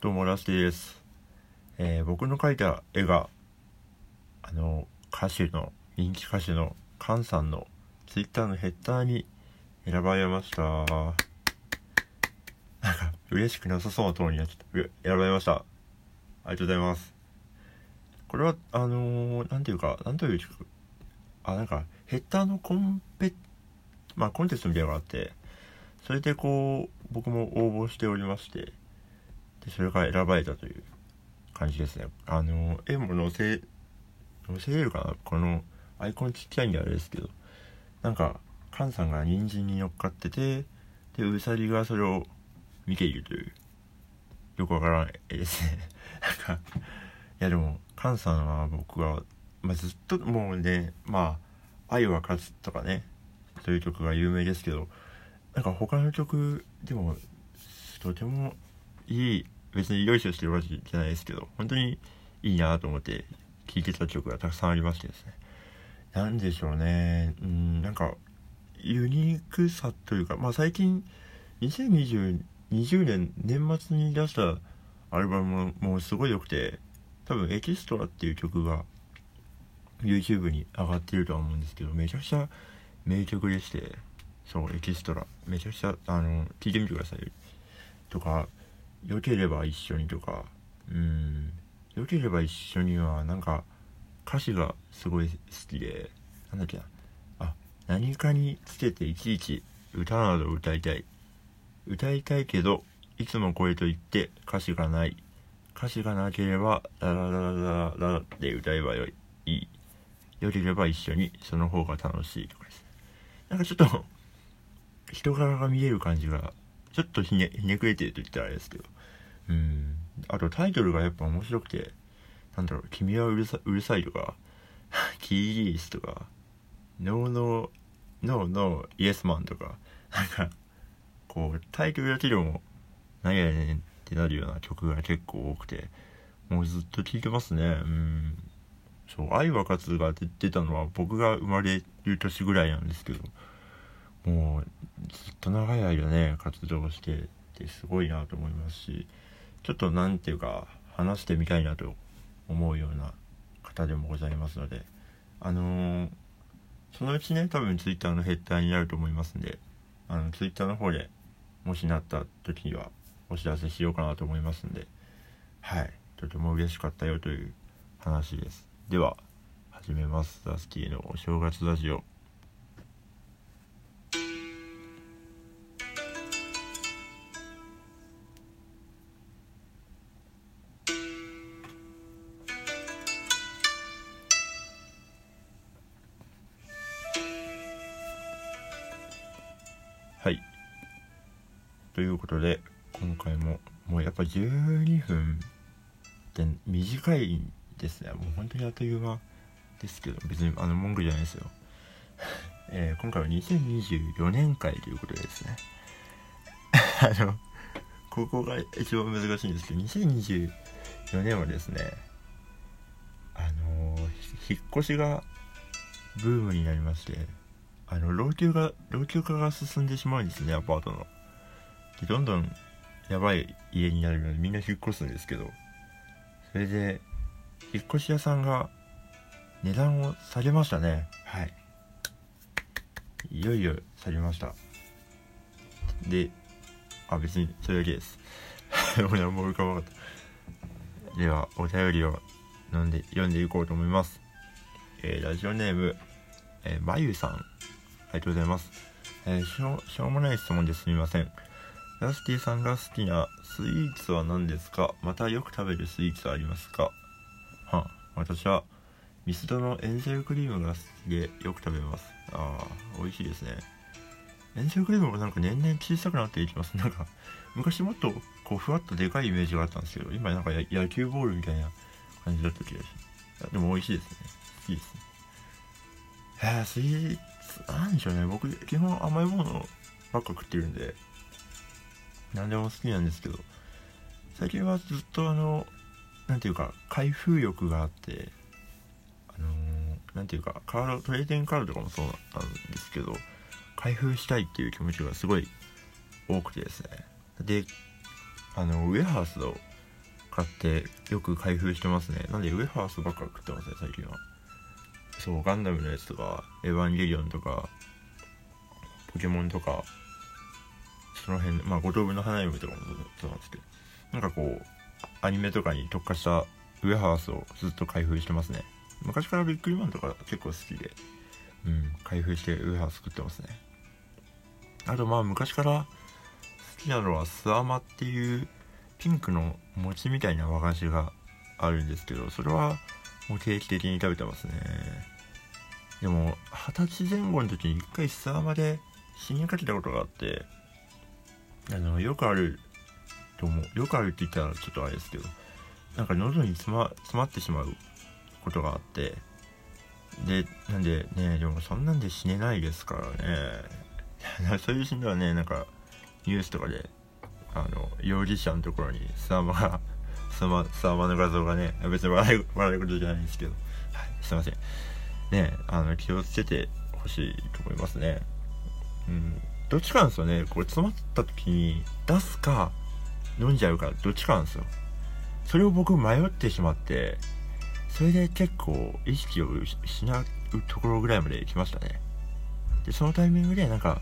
どうもラスティです、えー、僕の描いた絵があの歌手の人気歌手のカンさんのツイッターのヘッダーに選ばれました。なんか嬉しくなさそうなトーンになっちゃった選ばれました。ありがとうございます。これはあのー、なんていうかなんというあなんかヘッダーのコンペまあコンテストみたいなのがあってそれでこう僕も応募しておりまして。でそれから選ばれたという感じですね。あの絵も載せ載せれるかな？このアイコンちっちゃいんであれですけど。なんか菅さんが人参に乗っかっててでうさぎがそれを見ているという。よくわからない絵ですね。なんかいやでも菅さんは僕は、まあ、ずっともうねまあ「愛は勝つ」とかねそういう曲が有名ですけどなんか他の曲でもとてもいい別によいしょしてるわけじゃないですけど本当にいいなと思って聴いてた曲がたくさんありましてですね。何でしょうね。うんなんかユニークさというかまあ最近2020 20年年末に出したアルバムもすごい良くて多分エキストラっていう曲が YouTube に上がってるとは思うんですけどめちゃくちゃ名曲でしてそうエキストラ。めちゃくちゃあの聞いてみてください。とか「よければ一緒に」とか。うん「よければ一緒に」はなんか歌詞がすごい好きでなんだっけな。あ何かにつけていちいち歌など歌いたい。歌いたいけどいつもこれと言って歌詞がない。歌詞がなければララララララで歌えばよい。よければ一緒にその方が楽しいとかです。なんかちょっと人柄が見える感じがちょっとひねひねくれてると言ったらあれですけど。うん。あとタイトルがやっぱ面白くてなんだろう「君はうるさうるさい」とか「キーリース」とか「ノーノーノーノーイエスマン」とかなんかこうタイトルだけでも何やねんってなるような曲が結構多くてもうずっと聴いてますね。うん。そう「愛は勝つ」が出たのは僕が生まれる年ぐらいなんですけどもうずっと長い間ね活動しててすごいなと思いますしちょっと何ていうか話してみたいなと思うような方でもございますのであのー、そのうちね多分 Twitter のヘッダーになると思いますんであの Twitter の方でもしなった時にはお知らせしようかなと思いますんではいとても嬉しかったよという話です。では始めます。ダスティのお正月ラジオ。ということで今回ももうやっぱ12分って短いですね。もう本当にあっという間ですけど別にあの文句じゃないですよ。えー、今回は2024年会ということでですね。あのここが一番難しいんですけど2024年はですねあのー、引っ越しがブームになりましてあの老朽が老朽化が進んでしまうんですねアパートの。どんどんやばい家になるのでみんな引っ越すんですけどそれで引っ越し屋さんが値段を下げましたね。はい。いよいよ下げました。であ別にそれだけです。俺はもう浮かばなかった。ではお便りを飲んで読んでいこうと思います。えー、ラジオネームえー、まゆさん。ありがとうございます。えー、しょしょうもない質問ですみません。ラスティさんが好きなスイーツは何ですか？またよく食べるスイーツはありますか？は私はミスドのエンゼルクリームが好きでよく食べます。ああ、美味しいですね。エンゼルクリームもなんか年々小さくなっていきます。なんか、昔もっとこうふわっとでかいイメージがあったんですけど、今なんか野球ボールみたいな感じだった気がします。でも美味しいですね。好きですね。えー、スイーツ、なんでしょうね。僕、基本甘いものばっか食ってるんで、何でも好きなんですけど、最近はずっとあの、なんていうか、開封欲があって、あのー、ていうか、カード、トレーディングカードとかもそうなんですけど、開封したいっていう気持ちがすごい多くてですね。で、あの、ウェハースの買ってよく開封してますねなんでウェハースばっか食ってますね最近はそうガンダムのやつとかエヴァンゲリオンとかポケモンとかその辺まあ五等分の花嫁とかもそうなんですけどなんかこうアニメとかに特化したウェハースをずっと開封してますね。昔からビックリマンとか結構好きでうん開封してウェハース作ってますね。あとまあ昔から好きなのはスアマっていうピンクの餅みたいな和菓子があるんですけどそれはもう定期的に食べてますね。でも二十歳前後の時に一回スアマで死にかけたことがあってあのよくあると思う。よくあるって言ったらちょっとあれですけどなんか喉に詰ま詰まってしまうことがあってでなんでねでもそんなんで死ねないですからね。そういうシーンではねなんかニュースとかであの容疑者のところにスワマがスワマスマ の画像がね別に笑い笑いことじゃないんですけど、はい、すいません。ねあの気をつけてほしいと思いますね。うん。どっちかなんですよね。これ詰まった時に出すか飲んじゃうかどっちかなんですよ。それを僕迷ってしまってそれで結構意識を失うところぐらいまで来ましたね。でそのタイミングでなんか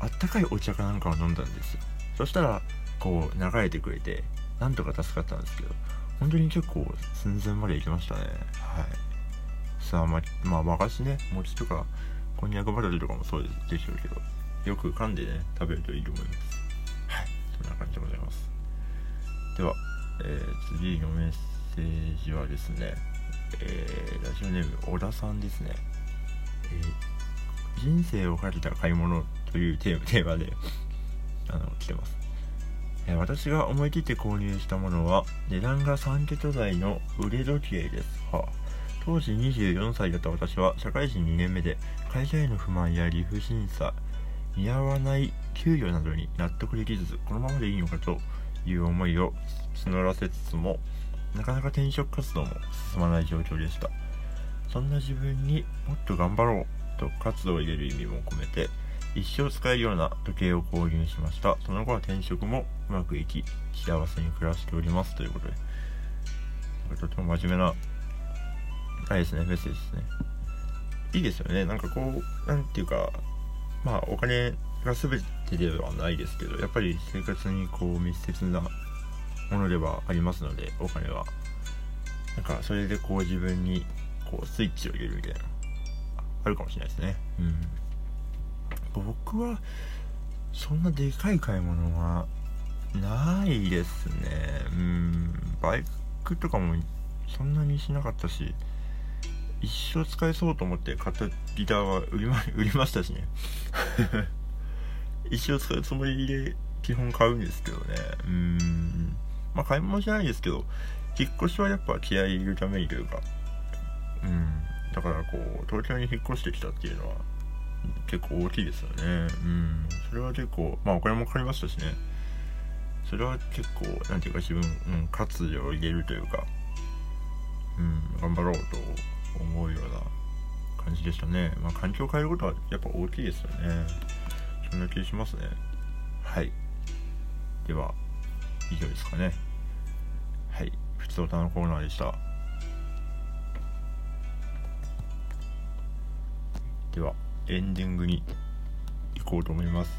あったかいお茶かなんかを飲んだんですよ。そしたらこう流れてくれてなんとか助かったんですけど本当に結構寸前まで行きましたね。はい。さあままあ和菓子ね餅とかこんにゃくバターとかもそうでしょうけど。よく噛んでね食べるといいと思います。はい。そんな感じでございます。では、えー、次のメッセージはですね、えー、ラジオネーム小田さんですね、えー、人生をかけた買い物というテーマで あの来てます、えー、私が思い切って購入したものは値段が3桁台の腕時計です。は当時24歳だった私は社会人2年目で会社への不満や理不審さ似合わない給与などに納得できずこのままでいいのかという思いを募らせつつもなかなか転職活動も進まない状況でした。そんな自分にもっと頑張ろうと活動を入れる意味も込めて一生使えるような時計を購入しました。その後は転職もうまくいき幸せに暮らしておりますということで。とても真面目なあれですねメッセージですね。いいですよね。なんかこうなんていうかまあお金が全てではないですけどやっぱり生活にこう密接なものではありますのでお金は。なんかそれでこう自分にこうスイッチを入れるみたいなあるかもしれないですね。うん。僕はそんなでかい買い物はないですね。うん。バイクとかもそんなにしなかったし一生使えそうと思って買ったギターは売りま売りましたしね。一生使うつもりで基本買うんですけどね。うん。まあ買い物じゃないですけど引っ越しはやっぱ気合い入れるためにというか。うん。だからこう東京に引っ越してきたっていうのは結構大きいですよね。うん。それは結構まあお金もかかりましたしね。それは結構何ていうか自分、うん、活を入れるというか。うん。頑張ろうと思うような感じでしたね。まあ環境を変えることはやっぱ大きいですよね。そんな気しますね。はい。では以上ですかね。はい。普通歌のコーナーでした。ではエンディングに行こうと思います。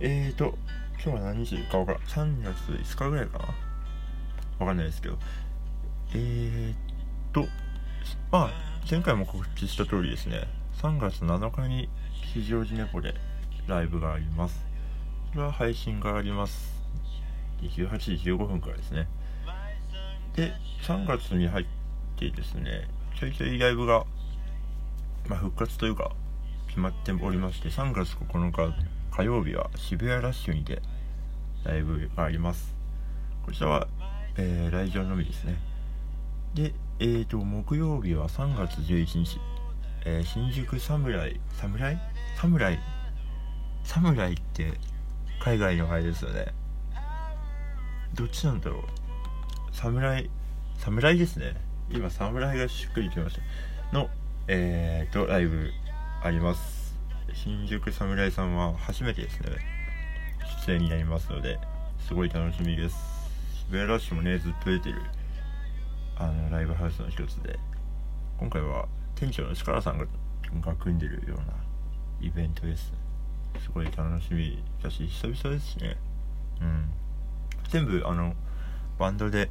えーと今日は何日か分からん。3月5日ぐらいかな。わかんないですけど。えーとまあ前回も告知した通りですね。3月7日に吉祥寺猫でライブがあります。それは配信があります。18時15分からですね。で3月に入ってですねちょいちょいライブが、まあ、復活というか決まっておりまして3月9日火曜日は渋谷ラッシュにてライブがあります。こちらは、えー、来場のみですね。でえーと木曜日は3月11日、えー、新宿サムライサムライ？サムライ？サムライって海外のあれですよね。どっちなんだろう？侍侍ですね。今侍がしっくりきました。のえーとライブあります。新宿侍さんは初めてですね。出演になりますのですごい楽しみです。ベアラッシュもねずっと出てる。あのライブハウスの一つで今回は店長の力さんがが組んでるようなイベントです。すごい楽しみだし久々ですね。うん。全部あのバンドで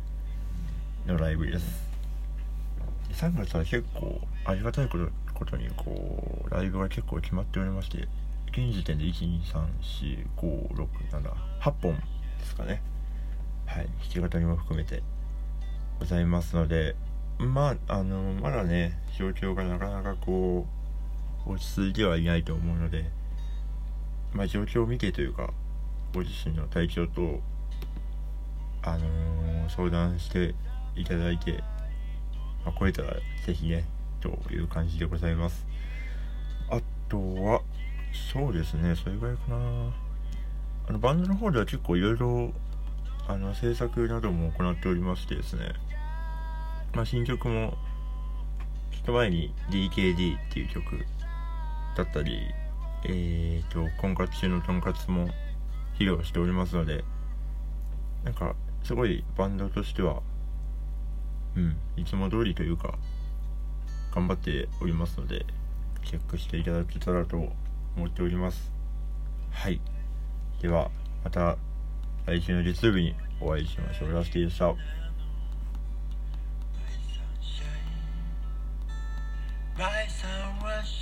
のライブです。3月は結構ありがたいことことにこうライブが結構決まっておりまして現時点で1234567 8本ですかね。はい。弾き語りも含めて。ございますのでまああのまだね状況がなかなかこう落ち着いてはいないと思うのでまあ状況を見てというかご自身の体調とあのー、相談していただいて、まあ、超えたらぜひねという感じでございます。あとはそうですねそれぐらいかな。あのバンドの方では結構いろいろあの制作なども行っておりましてですねまあ新曲もちょっと前に DKD っていう曲だったりえーと婚活中のとんかつも披露しておりますのでなんかすごいバンドとしてはうんいつも通りというか頑張っておりますのでチェックしていただけたらと思っております。はい。ではまた来週の月曜日にお会いしましょう。ラスティでした「rise and rush.